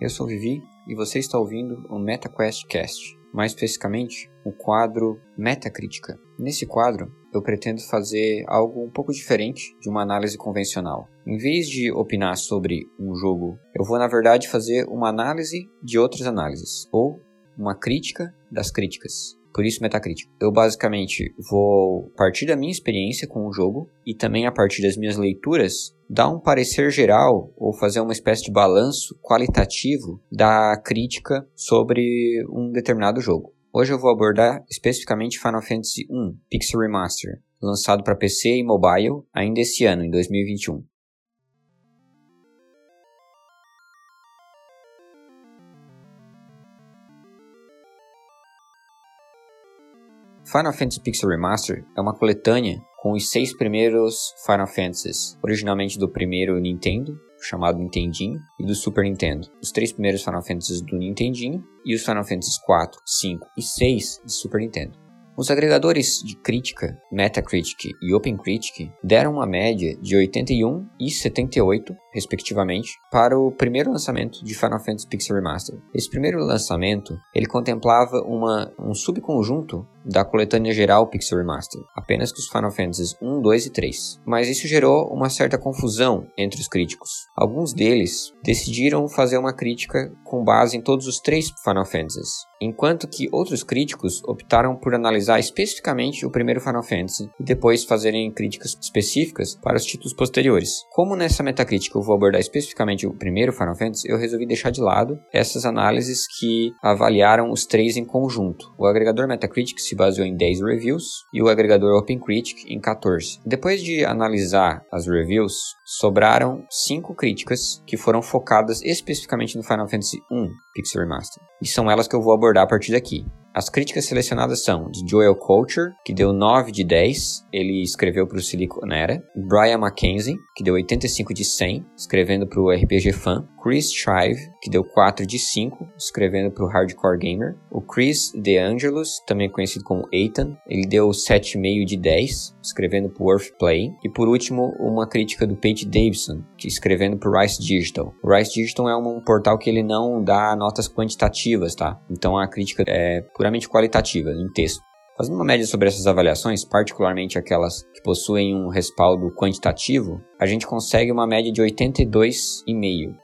Eu sou Vivi e você está ouvindo o MetaQuest Cast, mais especificamente o quadro Metacrítica. Nesse quadro, eu pretendo fazer algo um pouco diferente de uma análise convencional. Em vez de opinar sobre um jogo, eu vou na verdade fazer uma análise de outras análises, ou uma crítica das críticas. Por isso, Metacrítica. Eu basicamente vou partir da minha experiência com o jogo e também a partir das minhas leituras dar um parecer geral ou fazer uma espécie de balanço qualitativo da crítica sobre um determinado jogo. Hoje eu vou abordar especificamente Final Fantasy 1 Pixel Remaster, lançado para PC e mobile ainda esse ano, em 2021. Final Fantasy Pixel Remaster é uma coletânea com os seis primeiros Final Fantasies, originalmente do primeiro Nintendo, chamado Nintendinho, e do Super Nintendo. Os três primeiros Final Fantasies do Nintendinho e os Final Fantasies 4, 5 e 6 do Super Nintendo. Os agregadores de crítica, Metacritic e OpenCritic, deram uma média de 81 e 78, respectivamente, para o primeiro lançamento de Final Fantasy Pixel Remaster. Esse primeiro lançamento, ele contemplava uma, um subconjunto da coletânea geral Pixel Remaster, apenas com os Final Fantasies 1, 2 e 3. Mas isso gerou uma certa confusão entre os críticos. Alguns deles decidiram fazer uma crítica com base em todos os três Final Fantasies, enquanto que outros críticos optaram por analisar especificamente o primeiro Final Fantasy e depois fazerem críticas específicas para os títulos posteriores. Como nessa metacrítica eu vou abordar especificamente o primeiro Final Fantasy, eu resolvi deixar de lado essas análises que avaliaram os três em conjunto. O agregador Metacritic se baseou em 10 reviews e o agregador OpenCritic em 14. Depois de analisar as reviews, sobraram 5 críticas que foram focadas especificamente no Final Fantasy 1 Pixel Remaster. E são elas que eu vou abordar a partir daqui. As críticas selecionadas são de Joel Culture, que deu 9 de 10, ele escreveu para o Siliconera, Brian Mackenzie, que deu 85 de 100, escrevendo para o RPG Fan, Chris Shive, que deu 4 de 5, escrevendo para o Hardcore Gamer, o Chris De Angelos, também conhecido como Ethan, ele deu 7,5 de 10, escrevendo para o Worth Play, e por último, uma crítica do Pete Davidson, que escrevendo para o Rice Digital. O Rice Digital é um portal que ele não dá notas quantitativas, tá? Então a crítica é puramente qualitativa, em texto. Fazendo uma média sobre essas avaliações, particularmente aquelas que possuem um respaldo quantitativo, a gente consegue uma média de 82,5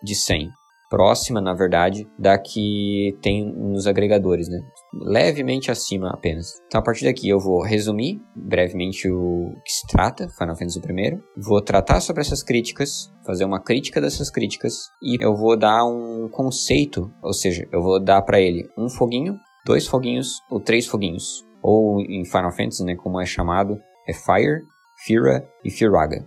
de 100. Próxima, na verdade, da que tem nos agregadores, né? Levemente acima apenas. Então, a partir daqui, eu vou resumir brevemente o que se trata, Final Fantasy I. Vou tratar sobre essas críticas, fazer uma crítica dessas críticas e eu vou dar um conceito, ou seja, eu vou dar para ele um foguinho dois foguinhos ou três foguinhos. Ou em Final Fantasy, né, como é chamado, é Fire, Fira e Firaga.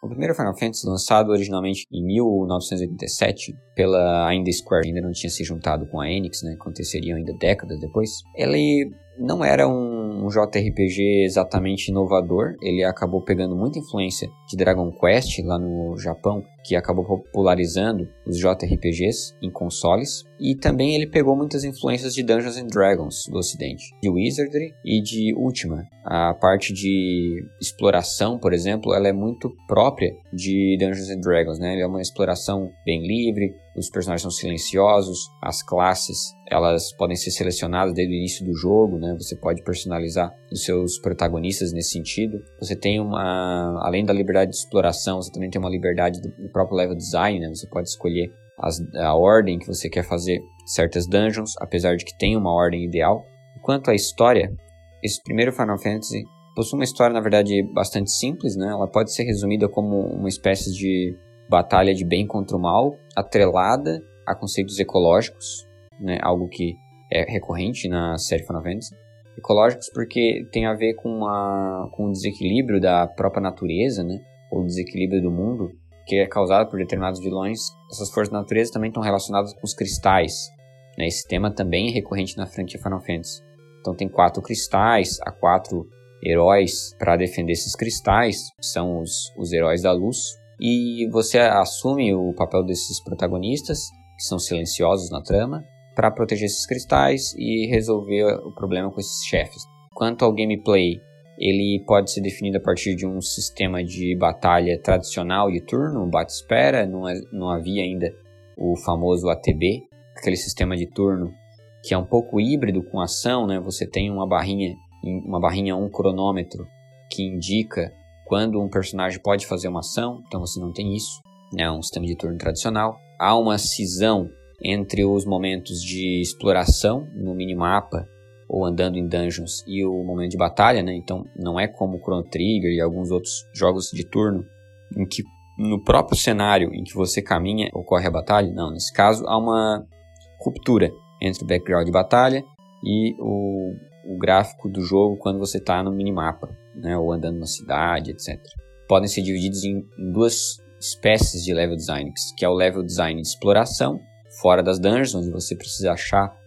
O primeiro Final Fantasy, lançado originalmente em 1987 pela ainda Square, ainda não tinha se juntado com a Enix, né, aconteceria ainda décadas depois, ele não era um, um JRPG exatamente inovador, ele acabou pegando muita influência de Dragon Quest lá no Japão, que acabou popularizando os JRPGs em consoles, e também ele pegou muitas influências de Dungeons and Dragons do ocidente, de Wizardry e de Ultima. A parte de exploração, por exemplo, ela é muito própria de Dungeons and Dragons, né? É uma exploração bem livre, os personagens são silenciosos, as classes elas podem ser selecionadas desde o início do jogo, né? Você pode personalizar os seus protagonistas nesse sentido. Você tem uma, além da liberdade de exploração, você também tem uma liberdade do próprio level design, né? Você pode escolher as, a ordem que você quer fazer certas dungeons, apesar de que tem uma ordem ideal. Quanto à história, esse primeiro Final Fantasy possui uma história, na verdade, bastante simples, né? Ela pode ser resumida como uma espécie de batalha de bem contra o mal, atrelada a conceitos ecológicos, né? Algo que é recorrente na série Final Fantasy. Ecológicos porque tem a ver com, a, com o desequilíbrio da própria natureza, né? Ou desequilíbrio do mundo, que é causado por determinados vilões. Essas forças da natureza também estão relacionadas com os cristais. Né? Esse tema também é recorrente na franquia Final Fantasy. Então tem quatro cristais, há quatro heróis para defender esses cristais, são os, os heróis da luz. E você assume o papel desses protagonistas, que são silenciosos na trama, para proteger esses cristais e resolver o problema com esses chefes. Quanto ao gameplay, ele pode ser definido a partir de um sistema de batalha tradicional de turno, bate-espera, não, é, não havia ainda o famoso ATB, aquele sistema de turno que é um pouco híbrido com ação, né? Você tem uma barrinha, uma barrinha um cronômetro que indica quando um personagem pode fazer uma ação, então você não tem isso, né? É um sistema de turno tradicional. Há uma cisão entre os momentos de exploração no minimapa ou andando em dungeons e o momento de batalha, né? Então não é como Chrono Trigger e alguns outros jogos de turno em que no próprio cenário em que você caminha ocorre a batalha. Não, nesse caso há uma ruptura entre o background de batalha e o, o gráfico do jogo quando você está no minimapa, né? Ou andando na cidade, etc. Podem ser divididos em, em duas espécies de level design, que é o level design de exploração, fora das dungeons, onde você precisa achar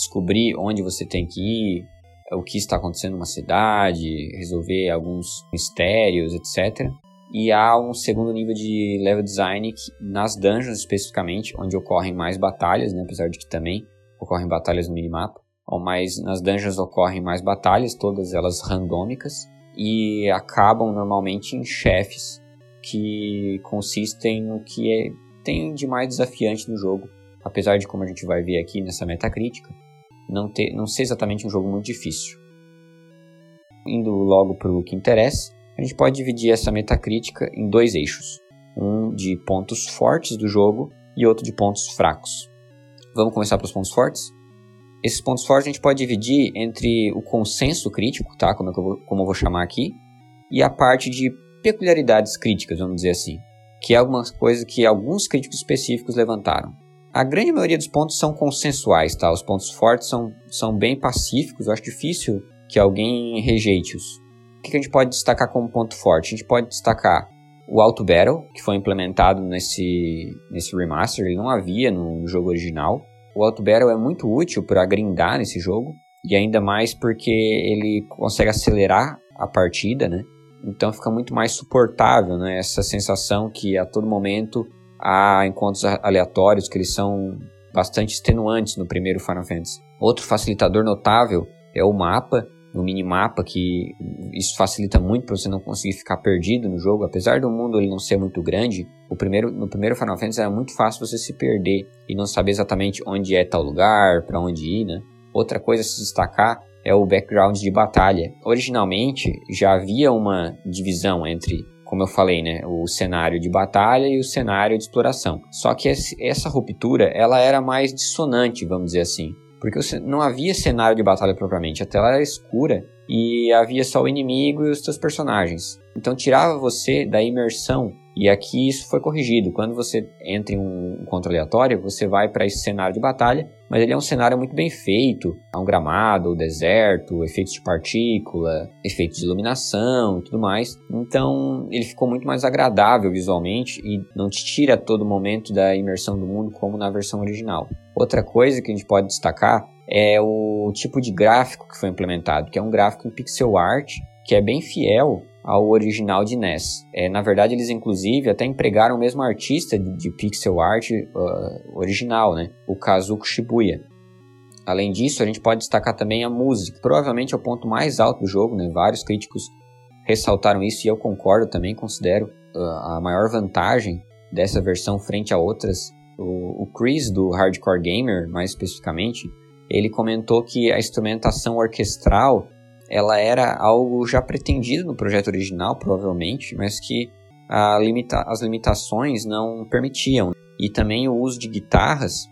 descobrir onde você tem que ir, o que está acontecendo numa cidade, resolver alguns mistérios, etc. E há um segundo nível de level design que, nas dungeons especificamente, onde ocorrem mais batalhas, né? apesar de que também ocorrem batalhas no minimapa, mas nas dungeons ocorrem mais batalhas, todas elas randômicas, e acabam normalmente em chefes que consistem no que é, tem de mais desafiante no jogo, apesar de como a gente vai ver aqui nessa metacrítica, não, ter, não ser exatamente um jogo muito difícil. Indo logo para o que interessa, a gente pode dividir essa metacrítica em dois eixos, um de pontos fortes do jogo e outro de pontos fracos. Vamos começar pelos pontos fortes? Esses pontos fortes a gente pode dividir entre o consenso crítico, tá? como, é eu vou, como eu vou chamar aqui, e a parte de peculiaridades críticas, vamos dizer assim, que é algumas coisas que alguns críticos específicos levantaram. A grande maioria dos pontos são consensuais, tá? Os pontos fortes são, são bem pacíficos, eu acho difícil que alguém rejeite-os. O que a gente pode destacar como ponto forte? A gente pode destacar o Auto Battle, que foi implementado nesse, nesse remaster, ele não havia no, no jogo original. O Auto Battle é muito útil para grindar nesse jogo, e ainda mais porque ele consegue acelerar a partida, né? Então fica muito mais suportável, né? Essa sensação que a todo momento há encontros aleatórios que eles são bastante extenuantes no primeiro Final Fantasy. Outro facilitador notável é o mapa, o minimapa, que isso facilita muito para você não conseguir ficar perdido no jogo. Apesar do mundo ele não ser muito grande, o primeiro, no primeiro Final Fantasy era muito fácil você se perder e não saber exatamente onde é tal lugar, para onde ir, né? Outra coisa a se destacar é o background de batalha. Originalmente já havia uma divisão entre como eu falei, né, o cenário de batalha e o cenário de exploração. Só que essa ruptura, ela era mais dissonante, vamos dizer assim, porque não havia cenário de batalha propriamente, a tela era escura e havia só o inimigo e os seus personagens. Então tirava você da imersão e aqui isso foi corrigido. Quando você entra em um encontro aleatório, você vai para esse cenário de batalha, mas ele é um cenário muito bem feito. Há um gramado, deserto, efeitos de partícula, efeitos de iluminação e tudo mais. Então ele ficou muito mais agradável visualmente e não te tira a todo momento da imersão do mundo como na versão original. Outra coisa que a gente pode destacar é o tipo de gráfico que foi implementado, que é um gráfico em pixel art, que é bem fiel ao original de NES. É, na verdade, eles inclusive até empregaram o mesmo artista de, de pixel art uh, original, né? o Kazuko Shibuya. Além disso, a gente pode destacar também a música, provavelmente é o ponto mais alto do jogo, né? vários críticos ressaltaram isso e eu concordo também, considero uh, a maior vantagem dessa versão frente a outras. O, o Chris, do Hardcore Gamer, mais especificamente, ele comentou que a instrumentação orquestral ela era algo já pretendido no projeto original, provavelmente, mas que limita as limitações não permitiam. E também o uso de guitarras,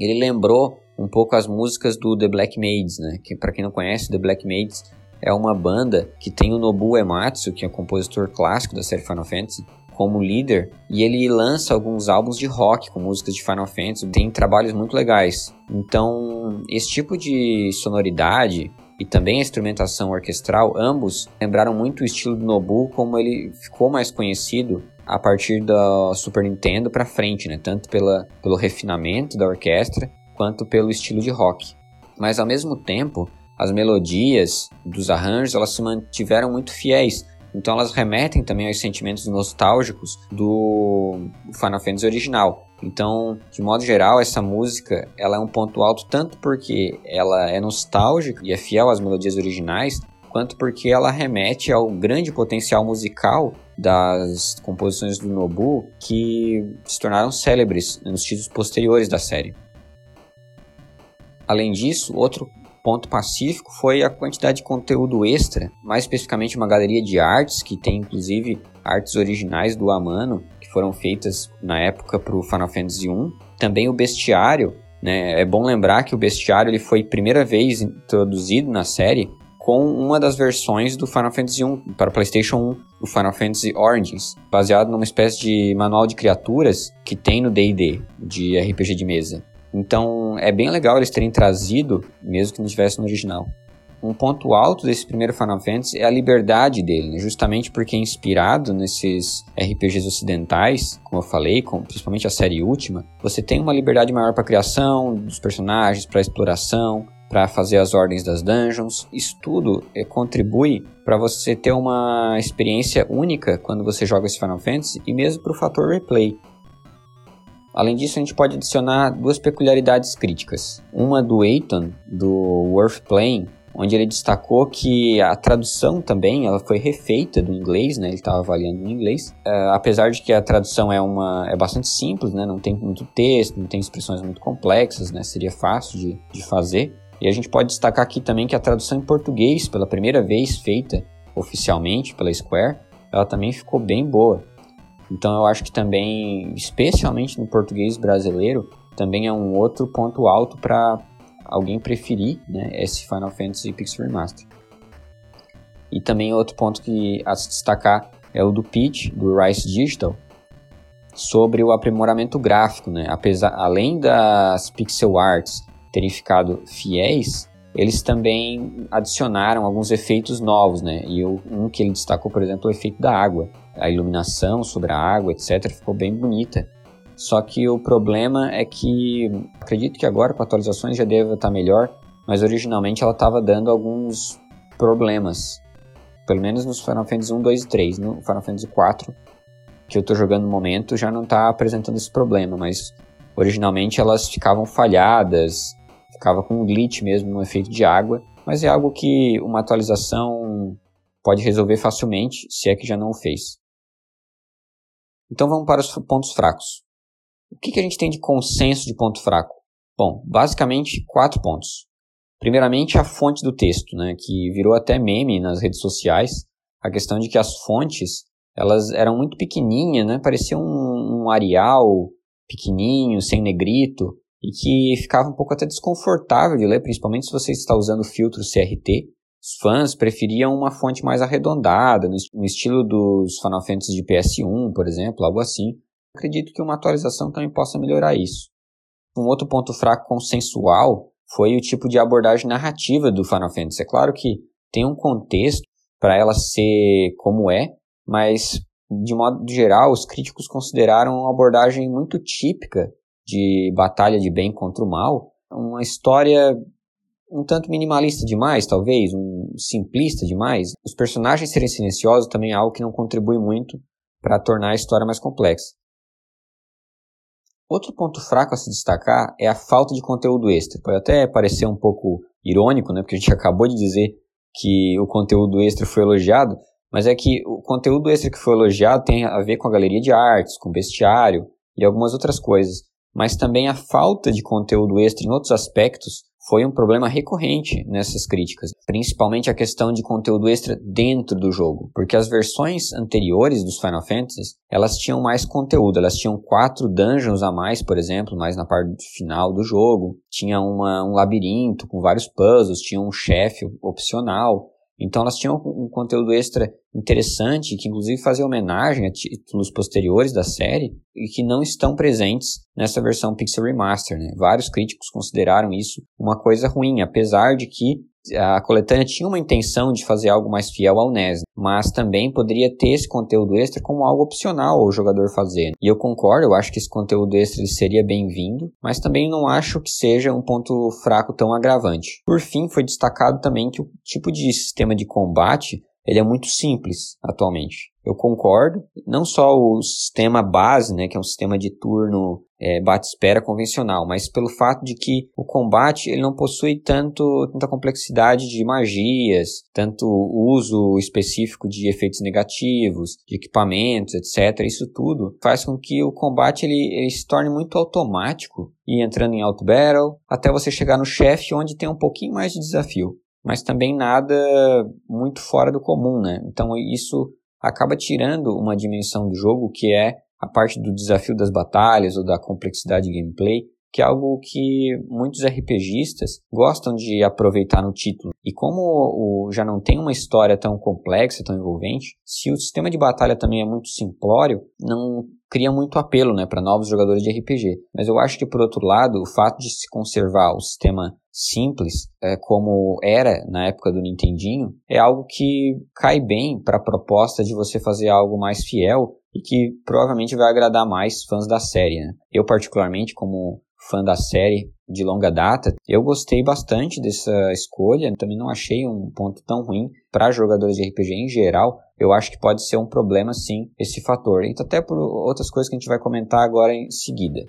ele lembrou um pouco as músicas do The Black Maids, né? Que para quem não conhece, The Black Maids é uma banda que tem o Nobuo Ematsu, que é um compositor clássico da série Final Fantasy, como líder, e ele lança alguns álbuns de rock com músicas de Final Fantasy, tem trabalhos muito legais. Então, esse tipo de sonoridade e também a instrumentação orquestral, ambos lembraram muito o estilo do Nobu como ele ficou mais conhecido a partir da Super Nintendo para frente, né? tanto pela, pelo refinamento da orquestra quanto pelo estilo de rock. Mas ao mesmo tempo, as melodias dos arranjos elas se mantiveram muito fiéis, então elas remetem também aos sentimentos nostálgicos do Final Fantasy original. Então, de modo geral, essa música ela é um ponto alto tanto porque ela é nostálgica e é fiel às melodias originais, quanto porque ela remete ao grande potencial musical das composições do Nobu que se tornaram célebres nos títulos posteriores da série. Além disso, outro ponto pacífico foi a quantidade de conteúdo extra, mais especificamente uma galeria de artes, que tem inclusive artes originais do Amano, foram feitas na época para o Final Fantasy I. Também o bestiário, né? É bom lembrar que o bestiário ele foi primeira vez introduzido na série com uma das versões do Final Fantasy I para PlayStation 1, o Final Fantasy Origins, baseado numa espécie de manual de criaturas que tem no D&D, de RPG de mesa. Então é bem legal eles terem trazido, mesmo que não tivesse no original. Um ponto alto desse primeiro Final Fantasy é a liberdade dele, né? justamente porque é inspirado nesses RPGs ocidentais, como eu falei, com, principalmente a série última, você tem uma liberdade maior para criação dos personagens, para exploração, para fazer as ordens das dungeons. Isso tudo é, contribui para você ter uma experiência única quando você joga esse Final Fantasy e mesmo para o fator replay. Além disso, a gente pode adicionar duas peculiaridades críticas. Uma do Eitan, do Worth Playing, onde ele destacou que a tradução também ela foi refeita do inglês, né? Ele estava avaliando no inglês, uh, apesar de que a tradução é uma é bastante simples, né? Não tem muito texto, não tem expressões muito complexas, né? Seria fácil de, de fazer. E a gente pode destacar aqui também que a tradução em português, pela primeira vez feita oficialmente pela Square, ela também ficou bem boa. Então eu acho que também, especialmente no português brasileiro, também é um outro ponto alto para alguém preferir né, esse Final Fantasy Pixel Remaster. E também outro ponto que a se destacar é o do pitch do Rice Digital sobre o aprimoramento gráfico, né? Apesar, além das pixel arts terem ficado fiéis, eles também adicionaram alguns efeitos novos, né? E um que ele destacou, por exemplo, é o efeito da água a iluminação sobre a água, etc., ficou bem bonita. Só que o problema é que, acredito que agora com atualizações já deve estar melhor, mas originalmente ela estava dando alguns problemas. Pelo menos nos Final Fantasy 1, 2 e 3. No Final Fantasy 4, que eu estou jogando no momento, já não está apresentando esse problema, mas originalmente elas ficavam falhadas, ficava com um glitch mesmo no efeito de água, mas é algo que uma atualização pode resolver facilmente, se é que já não o fez. Então vamos para os pontos fracos. O que, que a gente tem de consenso de ponto fraco? Bom, basicamente quatro pontos. Primeiramente, a fonte do texto, né, que virou até meme nas redes sociais. A questão de que as fontes elas eram muito pequenininhas, né, parecia um, um Arial pequenininho, sem negrito, e que ficava um pouco até desconfortável de ler, principalmente se você está usando o filtro CRT. Os fãs preferiam uma fonte mais arredondada, no estilo dos Final Fantasy de PS1, por exemplo, algo assim. Acredito que uma atualização também possa melhorar isso. Um outro ponto fraco consensual foi o tipo de abordagem narrativa do Final Fantasy. É claro que tem um contexto para ela ser como é, mas de modo geral, os críticos consideraram uma abordagem muito típica de batalha de bem contra o mal, uma história um tanto minimalista demais, talvez, um simplista demais. Os personagens serem silenciosos também é algo que não contribui muito para tornar a história mais complexa. Outro ponto fraco a se destacar é a falta de conteúdo extra. Pode até parecer um pouco irônico, né, porque a gente acabou de dizer que o conteúdo extra foi elogiado, mas é que o conteúdo extra que foi elogiado tem a ver com a galeria de artes, com bestiário e algumas outras coisas. Mas também a falta de conteúdo extra em outros aspectos foi um problema recorrente nessas críticas, principalmente a questão de conteúdo extra dentro do jogo, porque as versões anteriores dos Final Fantasy, elas tinham mais conteúdo, elas tinham quatro dungeons a mais, por exemplo, mais na parte final do jogo, tinha uma, um labirinto com vários puzzles, tinha um chefe opcional, então elas tinham um conteúdo extra interessante, que inclusive fazia homenagem a títulos posteriores da série e que não estão presentes nessa versão Pixel Remaster. Né? Vários críticos consideraram isso uma coisa ruim, apesar de que a coletânea tinha uma intenção de fazer algo mais fiel ao NES, mas também poderia ter esse conteúdo extra como algo opcional ao jogador fazer. E eu concordo, eu acho que esse conteúdo extra seria bem-vindo, mas também não acho que seja um ponto fraco tão agravante. Por fim, foi destacado também que o tipo de sistema de combate ele é muito simples atualmente. Eu concordo. Não só o sistema base, né, que é um sistema de turno é, bate-espera convencional, mas pelo fato de que o combate ele não possui tanto, tanta complexidade de magias, tanto uso específico de efeitos negativos, de equipamentos, etc. Isso tudo faz com que o combate ele, ele se torne muito automático e entrando em auto battle até você chegar no chefe onde tem um pouquinho mais de desafio, mas também nada muito fora do comum, né? Então isso acaba tirando uma dimensão do jogo que é a parte do desafio das batalhas ou da complexidade de gameplay, que é algo que muitos RPGistas gostam de aproveitar no título. E como o, já não tem uma história tão complexa, tão envolvente, se o sistema de batalha também é muito simplório, não cria muito apelo né, para novos jogadores de RPG. Mas eu acho que, por outro lado, o fato de se conservar o sistema simples, é, como era na época do Nintendinho, é algo que cai bem para a proposta de você fazer algo mais fiel e que provavelmente vai agradar mais fãs da série. Né? Eu, particularmente, como fã da série de longa data, eu gostei bastante dessa escolha. Também não achei um ponto tão ruim para jogadores de RPG em geral, eu acho que pode ser um problema sim esse fator. E até por outras coisas que a gente vai comentar agora em seguida.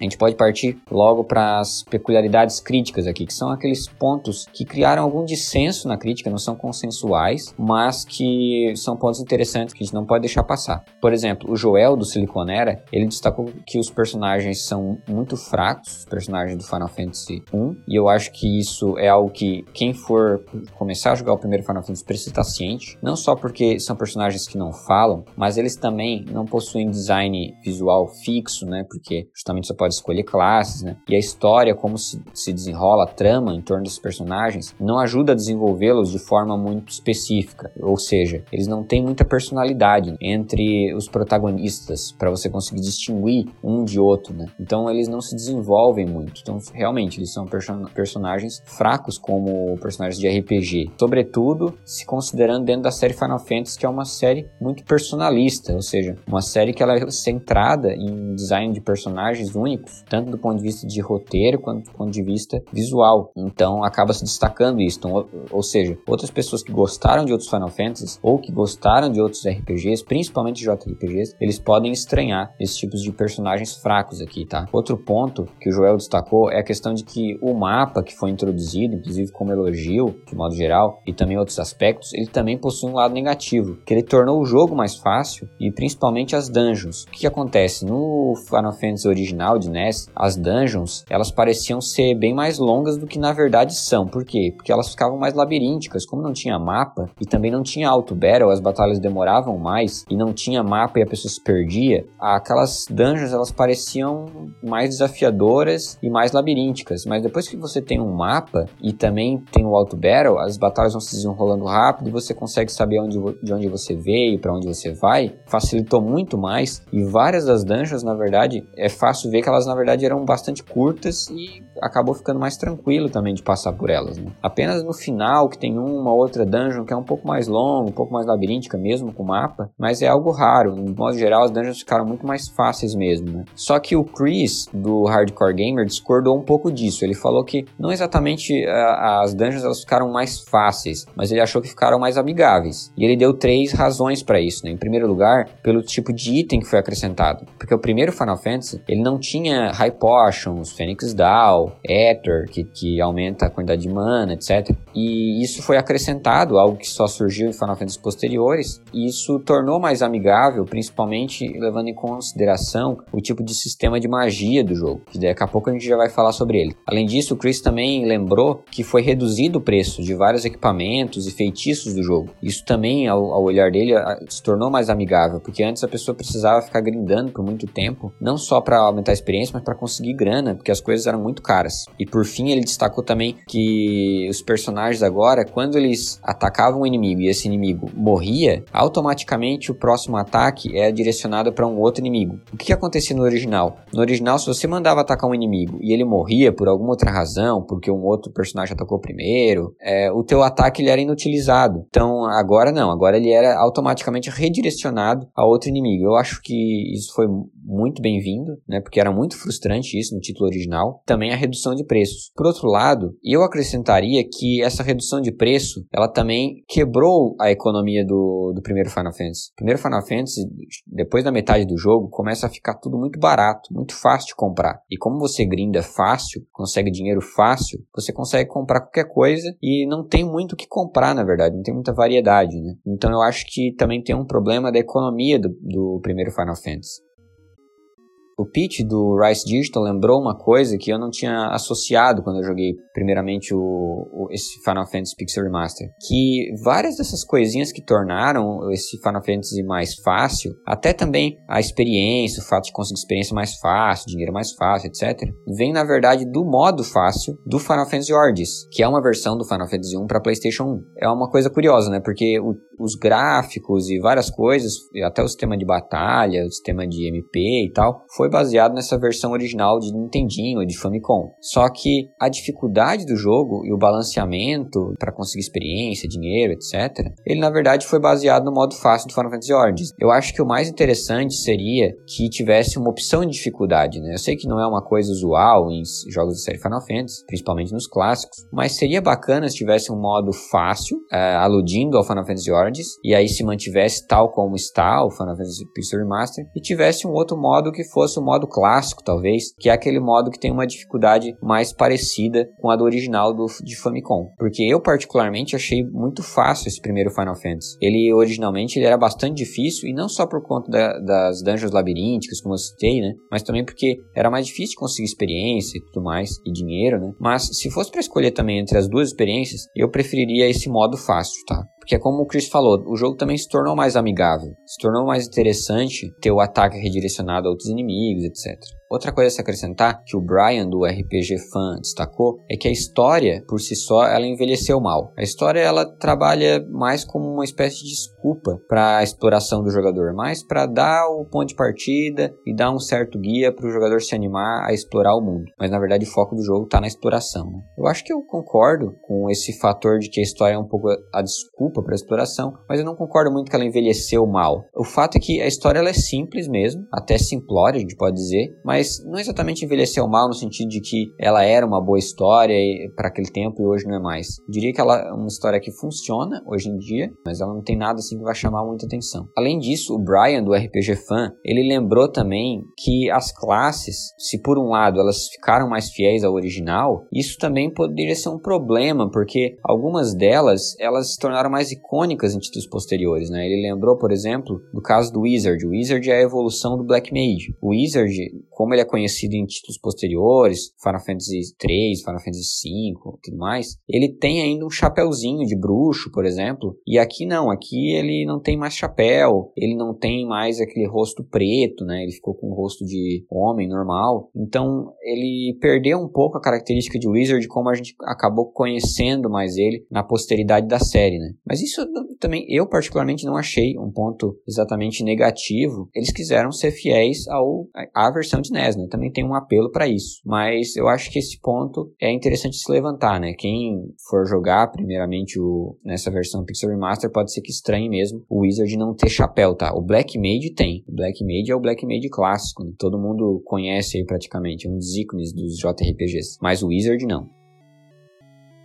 A gente pode partir logo para as peculiaridades críticas aqui, que são aqueles pontos que criaram algum dissenso na crítica, não são consensuais, mas que são pontos interessantes que a gente não pode deixar passar. Por exemplo, o Joel do Siliconera, ele destacou que os personagens são muito fracos, os personagens do Final Fantasy 1, e eu acho que isso é algo que quem for começar a jogar o primeiro Final Fantasy precisa estar ciente, não só porque são personagens que não falam, mas eles também não possuem design visual fixo, né? Porque justamente você pode escolher classes, né? E a história, como se, se desenrola a trama em torno dos personagens, não ajuda a desenvolvê-los de forma muito específica. Ou seja, eles não têm muita personalidade entre os protagonistas para você conseguir distinguir um de outro, né? Então eles não se desenvolvem muito. Então, realmente, eles são person personagens fracos como personagens de RPG. Sobretudo, se considerando dentro da série Final Fantasy, que é uma série muito personalista, ou seja, uma série que ela é centrada em design de personagens únicos tanto do ponto de vista de roteiro quanto do ponto de vista visual. Então acaba se destacando isso. Então, ou, ou, seja, outras pessoas que gostaram de outros Final Fantasies ou que gostaram de outros RPGs, principalmente JRPGs, eles podem estranhar esses tipos de personagens fracos aqui, tá? Outro ponto que o Joel destacou é a questão de que o mapa que foi introduzido, inclusive como elogio, de modo geral, e também outros aspectos, ele também possui um lado negativo, que ele tornou o jogo mais fácil e principalmente as dungeons. O que, que acontece? No Final Fantasy original NES, as dungeons, elas pareciam ser bem mais longas do que na verdade são. Por quê? Porque elas ficavam mais labirínticas. Como não tinha mapa e também não tinha auto battle, as batalhas demoravam mais e não tinha mapa e a pessoa se perdia, aquelas dungeons elas pareciam mais desafiadoras e mais labirínticas. Mas depois que você tem um mapa e também tem o auto battle, as batalhas vão se desenrolando rápido e você consegue saber onde, de onde você veio, para onde você vai. Facilitou muito mais e várias das dungeons, na verdade, é fácil ver que elas na verdade eram bastante curtas e acabou ficando mais tranquilo também de passar por elas. Né? Apenas no final que tem uma outra dungeon que é um pouco mais longa, um pouco mais labiríntica mesmo com mapa, mas é algo raro. No modo geral, as dungeons ficaram muito mais fáceis mesmo. Né? Só que o Chris do Hardcore Gamer discordou um pouco disso. Ele falou que não exatamente as dungeons elas ficaram mais fáceis, mas ele achou que ficaram mais amigáveis. E ele deu três razões para isso. Né? Em primeiro lugar, pelo tipo de item que foi acrescentado, porque o primeiro Final Fantasy ele não tinha High Potions, Phoenix Down, Ether, que, que aumenta a quantidade de mana, etc. E isso foi acrescentado, algo que só surgiu em Final Fantasy posteriores, e isso tornou mais amigável, principalmente levando em consideração o tipo de sistema de magia do jogo, que daqui a pouco a gente já vai falar sobre ele. Além disso, o Chris também lembrou que foi reduzido o preço de vários equipamentos e feitiços do jogo. Isso também, ao, ao olhar dele, se tornou mais amigável, porque antes a pessoa precisava ficar grindando por muito tempo, não só para aumentar a experiência, mas para conseguir grana, porque as coisas eram muito caras. E por fim, ele destacou também que os personagens agora, quando eles atacavam um inimigo e esse inimigo morria, automaticamente o próximo ataque é direcionado para um outro inimigo. O que, que acontecia no original? No original, se você mandava atacar um inimigo e ele morria por alguma outra razão, porque um outro personagem atacou primeiro, é, o teu ataque ele era inutilizado. Então agora não, agora ele era automaticamente redirecionado a outro inimigo. Eu acho que isso foi muito bem-vindo, né? Porque era muito frustrante isso no título original. Também a redução de preços. Por outro lado, eu acrescentaria que essa redução de preço, ela também quebrou a economia do, do primeiro Final Fantasy. Primeiro Final Fantasy, depois da metade do jogo, começa a ficar tudo muito barato, muito fácil de comprar. E como você grinda fácil, consegue dinheiro fácil, você consegue comprar qualquer coisa e não tem muito o que comprar, na verdade, não tem muita variedade, né? Então eu acho que também tem um problema da economia do, do primeiro Final Fantasy. O pitch do Rice Digital lembrou uma coisa que eu não tinha associado quando eu joguei primeiramente o, o, esse Final Fantasy Pixel Remaster, que várias dessas coisinhas que tornaram esse Final Fantasy mais fácil, até também a experiência, o fato de conseguir experiência mais fácil, dinheiro mais fácil, etc, vem na verdade do modo fácil do Final Fantasy Origins, que é uma versão do Final Fantasy 1 para PlayStation 1. É uma coisa curiosa, né? Porque o, os gráficos e várias coisas, até o sistema de batalha, o sistema de MP e tal, foi baseado nessa versão original de Nintendinho, de Famicom. Só que a dificuldade do jogo e o balanceamento para conseguir experiência, dinheiro, etc., ele na verdade foi baseado no modo fácil do Final Fantasy Origins. Eu acho que o mais interessante seria que tivesse uma opção de dificuldade, né? Eu sei que não é uma coisa usual em jogos da série Final Fantasy, principalmente nos clássicos, mas seria bacana se tivesse um modo fácil, uh, aludindo ao Final Fantasy Origins, e aí se mantivesse tal como está o Final Fantasy Pixel Remaster, e tivesse um outro modo que fosse o modo clássico, talvez, que é aquele modo que tem uma dificuldade mais parecida com a do original do, de Famicom. Porque eu, particularmente, achei muito fácil esse primeiro Final Fantasy. Ele, originalmente, ele era bastante difícil, e não só por conta da, das dungeons labirínticas, como eu citei, né? Mas também porque era mais difícil conseguir experiência e tudo mais, e dinheiro, né? Mas se fosse para escolher também entre as duas experiências, eu preferiria esse modo fácil, tá? Porque, como o Chris falou, o jogo também se tornou mais amigável, se tornou mais interessante ter o ataque redirecionado a outros inimigos, etc. Outra coisa a se acrescentar, que o Brian do RPG Fan destacou, é que a história, por si só, ela envelheceu mal. A história ela trabalha mais como uma espécie de desculpa para a exploração do jogador, mais para dar o ponto de partida e dar um certo guia para o jogador se animar a explorar o mundo. Mas na verdade o foco do jogo está na exploração. Né? Eu acho que eu concordo com esse fator de que a história é um pouco a desculpa para a exploração, mas eu não concordo muito que ela envelheceu mal. O fato é que a história ela é simples mesmo, até simplória, a gente pode dizer, mas mas não exatamente envelheceu mal no sentido de que ela era uma boa história para aquele tempo e hoje não é mais. Diria que ela é uma história que funciona hoje em dia, mas ela não tem nada assim que vai chamar muita atenção. Além disso, o Brian do RPG Fan, ele lembrou também que as classes, se por um lado elas ficaram mais fiéis ao original, isso também poderia ser um problema, porque algumas delas, elas se tornaram mais icônicas em títulos posteriores, né? Ele lembrou, por exemplo, do caso do Wizard. O Wizard é a evolução do Black Mage. O Wizard, como ele é conhecido em títulos posteriores, Final Fantasy 3, Final Fantasy 5, tudo mais, ele tem ainda um chapéuzinho de bruxo, por exemplo, e aqui não, aqui ele não tem mais chapéu, ele não tem mais aquele rosto preto, né? Ele ficou com o rosto de homem normal. Então, ele perdeu um pouco a característica de Wizard como a gente acabou conhecendo mais ele na posteridade da série, né? Mas isso também eu particularmente não achei um ponto exatamente negativo. Eles quiseram ser fiéis ao à versão de Né? Também tem um apelo para isso. Mas eu acho que esse ponto é interessante se levantar, né? Quem for jogar primeiramente o, nessa versão Pixel Remaster pode ser que estranhe mesmo o Wizard não ter chapéu, tá? O Black Mage tem. O Black Mage é o Black Mage clássico, né? Todo mundo conhece aí praticamente, é um dos ícones dos JRPGs. Mas o Wizard não.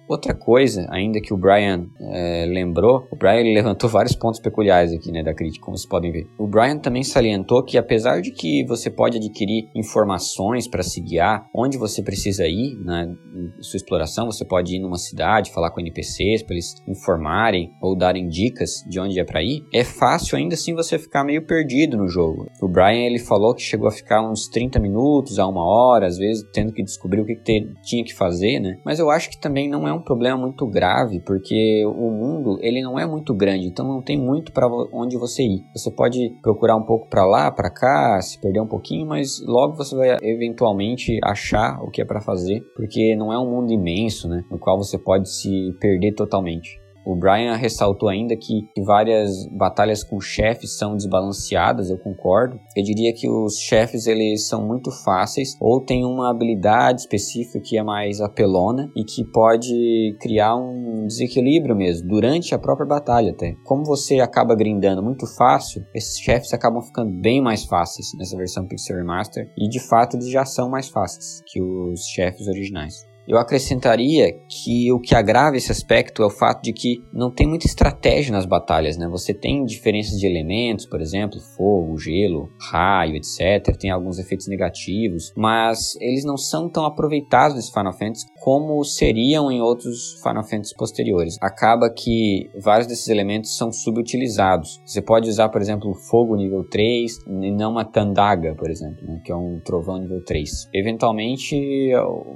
Outra coisa, ainda que o Brian é, lembrou, o Brian levantou vários pontos peculiares aqui, né, da crítica, como vocês podem ver. O Brian também salientou que apesar de que você pode adquirir informações para se guiar onde você precisa ir na né, sua exploração, você pode ir numa cidade, falar com NPCs para eles informarem ou darem dicas de onde é para ir, é fácil ainda assim você ficar meio perdido no jogo. O Brian ele falou que chegou a ficar uns 30 minutos a uma hora, às vezes tendo que descobrir o que, que tinha que fazer, né? Mas eu acho que também não é um um problema muito grave, porque o mundo ele não é muito grande, então não tem muito para onde você ir. Você pode procurar um pouco para lá, para cá, se perder um pouquinho, mas logo você vai eventualmente achar o que é para fazer, porque não é um mundo imenso, né, no qual você pode se perder totalmente. O Brian ressaltou ainda que, várias batalhas com chefes são desbalanceadas, eu concordo. Eu diria que os chefes eles são muito fáceis ou têm uma habilidade específica que é mais apelona e que pode criar um desequilíbrio mesmo durante a própria batalha até. Como você acaba grindando muito fácil, esses chefes acabam ficando bem mais fáceis nessa versão Pixel Remaster e de fato eles já são mais fáceis que os chefes originais. Eu acrescentaria que o que agrava esse aspecto é o fato de que não tem muita estratégia nas batalhas, né? Você tem diferenças de elementos, por exemplo, fogo, gelo, raio, etc. Tem alguns efeitos negativos, mas eles não são tão aproveitados nesse Final Fantasy como seriam em outros Final Fantasy posteriores. Acaba que vários desses elementos são subutilizados. Você pode usar, por exemplo, fogo nível 3 e não uma Tandaga, por exemplo, né? que é um trovão nível 3. Eventualmente,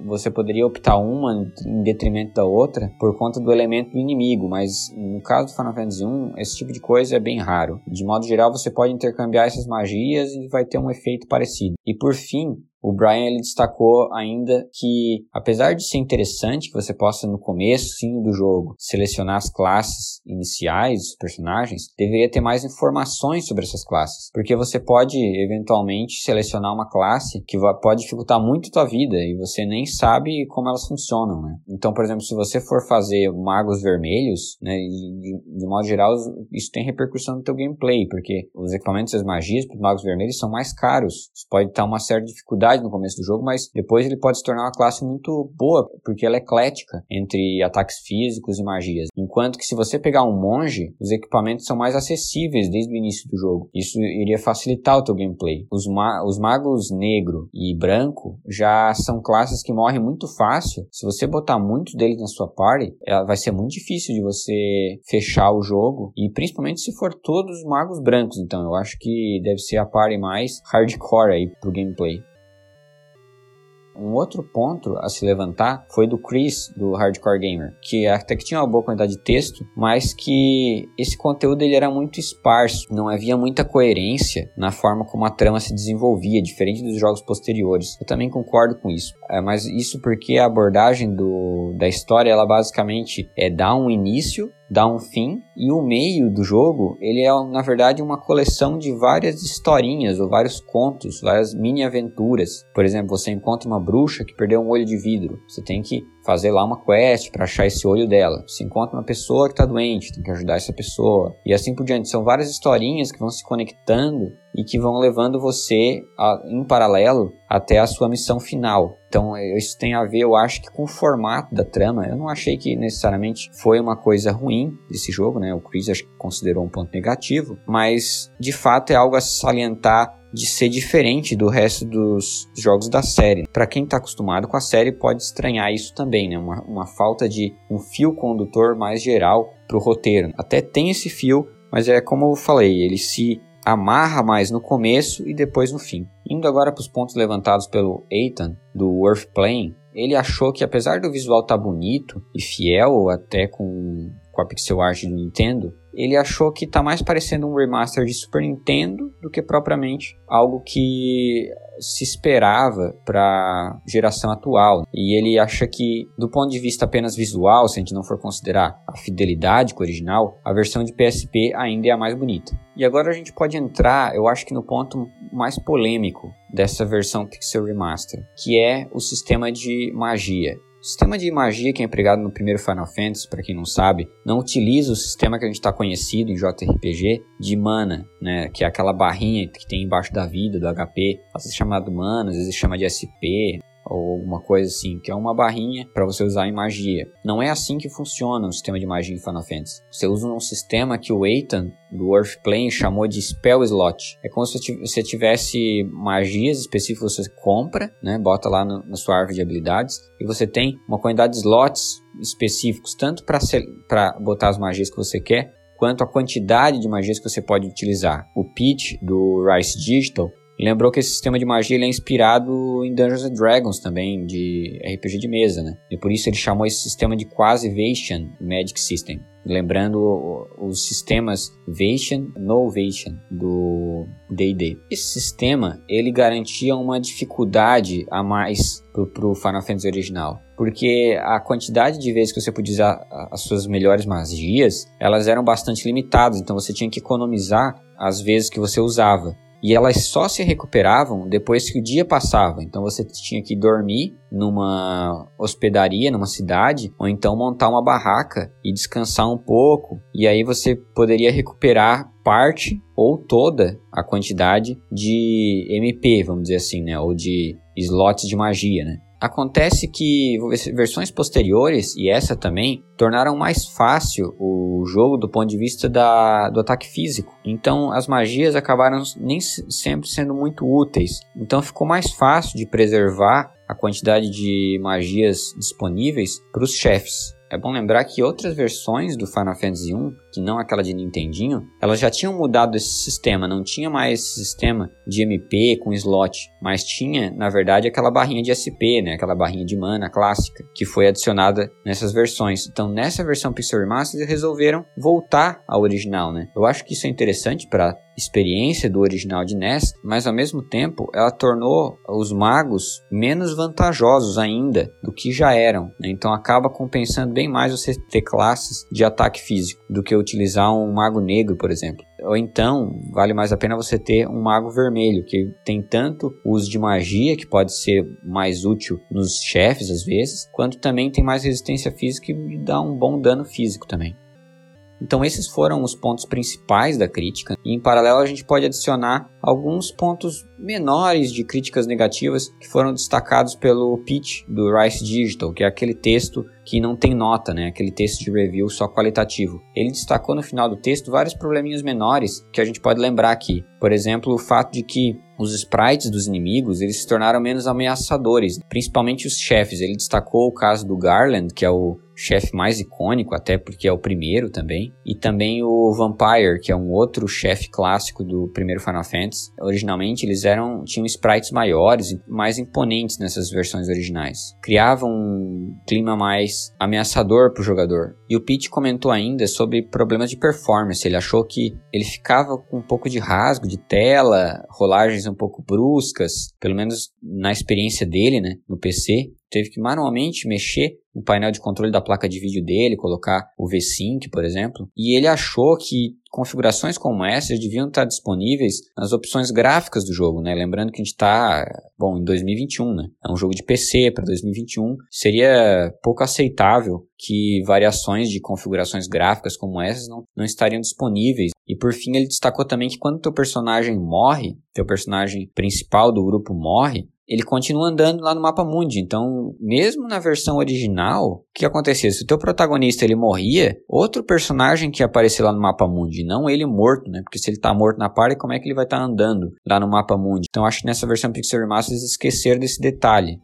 você poderia optar optar uma em detrimento da outra por conta do elemento do inimigo, mas no caso do Final Fantasy 1, esse tipo de coisa é bem raro. De modo geral, você pode intercambiar essas magias e vai ter um efeito parecido. E por fim, o Brian ele destacou ainda que, apesar de ser interessante que você possa no começo sim do jogo selecionar as classes iniciais dos personagens, deveria ter mais informações sobre essas classes, porque você pode eventualmente selecionar uma classe que pode dificultar muito a tua vida e você nem sabe como elas funcionam, né? Então, por exemplo, se você for fazer magos vermelhos, né, de, de modo geral, isso tem repercussão no teu gameplay, porque os equipamentos e as magias para os magos vermelhos são mais caros. Isso pode estar uma certa dificuldade no começo do jogo, mas depois ele pode se tornar uma classe muito boa, porque ela é eclética entre ataques físicos e magias. Enquanto que se você pegar um monge, os equipamentos são mais acessíveis desde o início do jogo. Isso iria facilitar o teu gameplay. Os, ma os magos negro e branco já são classes que morrem muito fácil. Se você botar muitos deles na sua party, vai ser muito difícil de você fechar o jogo, e principalmente se for todos magos brancos. Então eu acho que deve ser a party mais hardcore aí pro gameplay. Um outro ponto a se levantar foi do Chris, do Hardcore Gamer, que até que tinha uma boa quantidade de texto, mas que esse conteúdo ele era muito esparso, não havia muita coerência na forma como a trama se desenvolvia, diferente dos jogos posteriores. Eu também concordo com isso, é, mas isso porque a abordagem do, da história, ela basicamente é dar um início dá um fim e o meio do jogo ele é na verdade uma coleção de várias historinhas ou vários contos, várias mini aventuras. Por exemplo, você encontra uma bruxa que perdeu um olho de vidro, você tem que fazer lá uma quest para achar esse olho dela. Se encontra uma pessoa que está doente, tem que ajudar essa pessoa. E assim por diante. São várias historinhas que vão se conectando e que vão levando você a, em paralelo até a sua missão final. Então isso tem a ver, eu acho que com o formato da trama. Eu não achei que necessariamente foi uma coisa ruim desse jogo, né? O Chris acho que considerou um ponto negativo, mas de fato é algo a salientar de ser diferente do resto dos jogos da série. Para quem está acostumado com a série, pode estranhar isso também, né? Uma, uma falta de um fio condutor mais geral para o roteiro. Até tem esse fio, mas é como eu falei, ele se amarra mais no começo e depois no fim. Indo agora para os pontos levantados pelo Ethan, do Worth Playing, ele achou que apesar do visual estar tá bonito e fiel até com, com a pixel art do Nintendo, ele achou que está mais parecendo um remaster de Super Nintendo do que propriamente algo que se esperava para geração atual. E ele acha que, do ponto de vista apenas visual, se a gente não for considerar a fidelidade com o original, a versão de PSP ainda é a mais bonita. E agora a gente pode entrar, eu acho que no ponto mais polêmico dessa versão Pixel Remaster, que é o sistema de magia. O sistema de magia que é empregado no primeiro Final Fantasy, para quem não sabe, não utiliza o sistema que a gente está conhecido em JRPG de mana, né? Que é aquela barrinha que tem embaixo da vida, do HP. Às vezes é chamado mana, às vezes chama de SP, ou alguma coisa assim, que é uma barrinha para você usar em magia. Não é assim que funciona o sistema de magia em Final Fantasy. Você usa um sistema que o Ethan do Earthplane chamou de Spell Slot. É como se você tivesse magias específicas que você compra, né, bota lá no, na sua árvore de habilidades e você tem uma quantidade de slots específicos tanto para botar as magias que você quer quanto a quantidade de magias que você pode utilizar. O Pitch do Rice Digital lembrou que esse sistema de magia é inspirado em Dungeons and Dragons também, de RPG de mesa, né? E por isso ele chamou esse sistema de Quasivation Magic System. lembrando os sistemas Vation, Novation do D&D. Esse sistema, ele garantia uma dificuldade a mais pro, pro Final Fantasy original. Porque a quantidade de vezes que você podia usar as suas melhores magias, elas eram bastante limitadas, então você tinha que economizar as vezes que você usava e elas só se recuperavam depois que o dia passava. Então você tinha que dormir numa hospedaria, numa cidade, ou então montar uma barraca e descansar um pouco, e aí você poderia recuperar parte ou toda a quantidade de MP, vamos dizer assim, né, ou de slots de magia, né? Acontece que versões posteriores, e essa também, tornaram mais fácil o jogo do ponto de vista da, do ataque físico. Então as magias acabaram nem sempre sendo muito úteis. Então ficou mais fácil de preservar a quantidade de magias disponíveis para os chefes. É bom lembrar que outras versões do Final Fantasy 1, que não aquela de Nintendinho, elas já tinham mudado esse sistema, não tinha mais esse sistema de MP com slot, mas tinha, na verdade, aquela barrinha de SP, né, aquela barrinha de mana clássica, que foi adicionada nessas versões. Então, nessa versão Pixel Remastered, eles resolveram voltar ao original, né? Eu acho que isso é interessante para experiência do original de NES, mas ao mesmo tempo ela tornou os magos menos vantajosos ainda do que já eram. Né? Então acaba compensando bem mais você ter classes de ataque físico do que utilizar um mago negro, por exemplo. Ou então, vale mais a pena você ter um mago vermelho, que tem tanto uso de magia, que pode ser mais útil nos chefes às vezes, quanto também tem mais resistência física e dá um bom dano físico também. Então esses foram os pontos principais da crítica. E em paralelo a gente pode adicionar alguns pontos menores de críticas negativas que foram destacados pelo pitch do Rice Digital, que é aquele texto que não tem nota, né? Aquele texto de review só qualitativo. Ele destacou no final do texto vários probleminhas menores que a gente pode lembrar aqui. Por exemplo, o fato de que os sprites dos inimigos eles se tornaram menos ameaçadores, principalmente os chefes. Ele destacou o caso do Garland, que é o chefe mais icônico, até porque é o primeiro também, e também o Vampire, que é um outro chefe clássico do primeiro Final Fantasy. Originalmente eles eram tinham sprites maiores e mais imponentes nessas versões originais. Criavam um clima mais ameaçador para o jogador. E o Pete comentou ainda sobre problemas de performance. Ele achou que ele ficava com um pouco de rasgo de tela, rolagens um pouco bruscas, pelo menos na experiência dele, né, no PC teve que manualmente mexer no painel de controle da placa de vídeo dele, colocar o V-Sync, por exemplo, e ele achou que configurações como essas deviam estar disponíveis nas opções gráficas do jogo, né? Lembrando que a gente está, bom, em 2021, né? É um jogo de PC para 2021. Seria pouco aceitável que variações de configurações gráficas como essas não, não estariam disponíveis. E por fim, ele destacou também que quando teu personagem morre, teu personagem principal do grupo morre, ele continua andando lá no mapa mundi. Então, mesmo na versão original, o que acontecia? Se o teu protagonista ele morria, outro personagem que aparecer lá no mapa mundi, não ele morto, né? Porque se ele tá morto na party, como é que ele vai estar tá andando lá no mapa mundi? Então, acho que nessa versão Pixel Remastered eles esqueceram desse detalhe.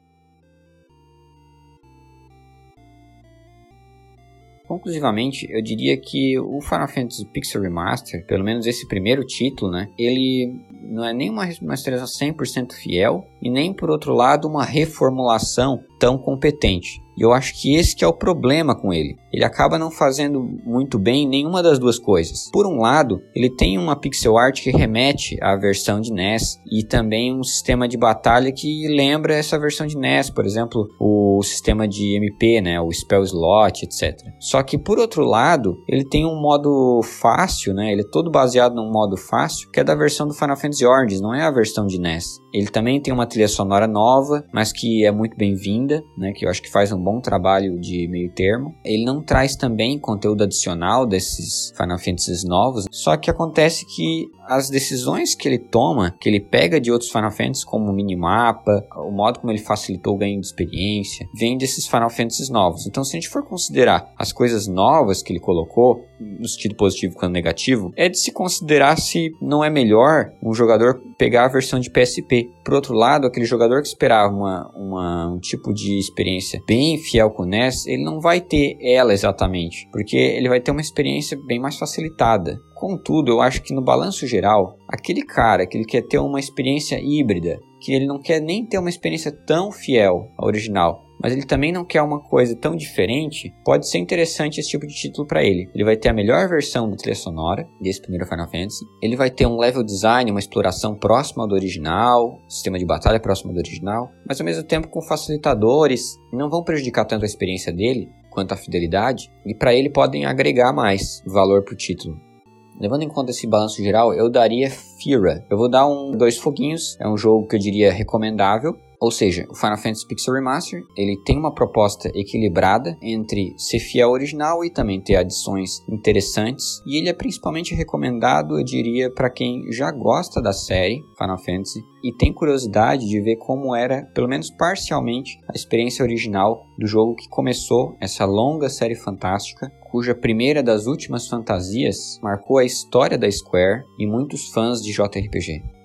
Conclusivamente, eu diria que o Final Fantasy Pixel Remaster, pelo menos esse primeiro título, né, ele não é nem uma remasterização 100% fiel e nem por outro lado uma reformulação tão competente. E eu acho que esse que é o problema com ele. Ele acaba não fazendo muito bem nenhuma das duas coisas. Por um lado, ele tem uma pixel art que remete à versão de NES e também um sistema de batalha que lembra essa versão de NES, por exemplo, o sistema de MP, né, o spell slot, etc. Só que por outro lado, ele tem um modo fácil, né? Ele é todo baseado num modo fácil, que é da versão do Final Fantasy Origins, não é a versão de NES. Ele também tem uma trilha sonora nova, mas que é muito bem-vinda, né? Que eu acho que faz um bom trabalho de meio termo. Ele não traz também conteúdo adicional desses Final Fantasies novos, só que acontece que as decisões que ele toma, que ele pega de outros Final Fantasy, como o minimapa, o modo como ele facilitou o ganho de experiência, vem desses Final Fantasies novos. Então, se a gente for considerar as coisas novas que ele colocou, no sentido positivo quanto negativo, é de se considerar se não é melhor um jogador pegar a versão de PSP. Por outro lado, aquele jogador que esperava uma, uma, um tipo de experiência bem fiel com o NES, ele não vai ter ela exatamente, porque ele vai ter uma experiência bem mais facilitada. Contudo, eu acho que no balanço geral, aquele cara que ele quer ter uma experiência híbrida, que ele não quer nem ter uma experiência tão fiel ao original, mas ele também não quer uma coisa tão diferente, pode ser interessante esse tipo de título para ele. Ele vai ter a melhor versão da trilha sonora desse primeiro Final Fantasy, ele vai ter um level design, uma exploração próxima do original, sistema de batalha próximo do original, mas ao mesmo tempo com facilitadores, não vão prejudicar tanto a experiência dele quanto a fidelidade, e para ele podem agregar mais valor para o título. Levando em conta esse balanço geral, eu daria Fira. Eu vou dar um dois foguinhos. É um jogo que eu diria recomendável. Ou seja, o Final Fantasy Pixel Remaster, ele tem uma proposta equilibrada entre ser fiel ao original e também ter adições interessantes, e ele é principalmente recomendado, eu diria, para quem já gosta da série Final Fantasy e tem curiosidade de ver como era, pelo menos parcialmente, a experiência original do jogo que começou essa longa série fantástica, cuja primeira das últimas fantasias marcou a história da Square e muitos fãs de JRPG.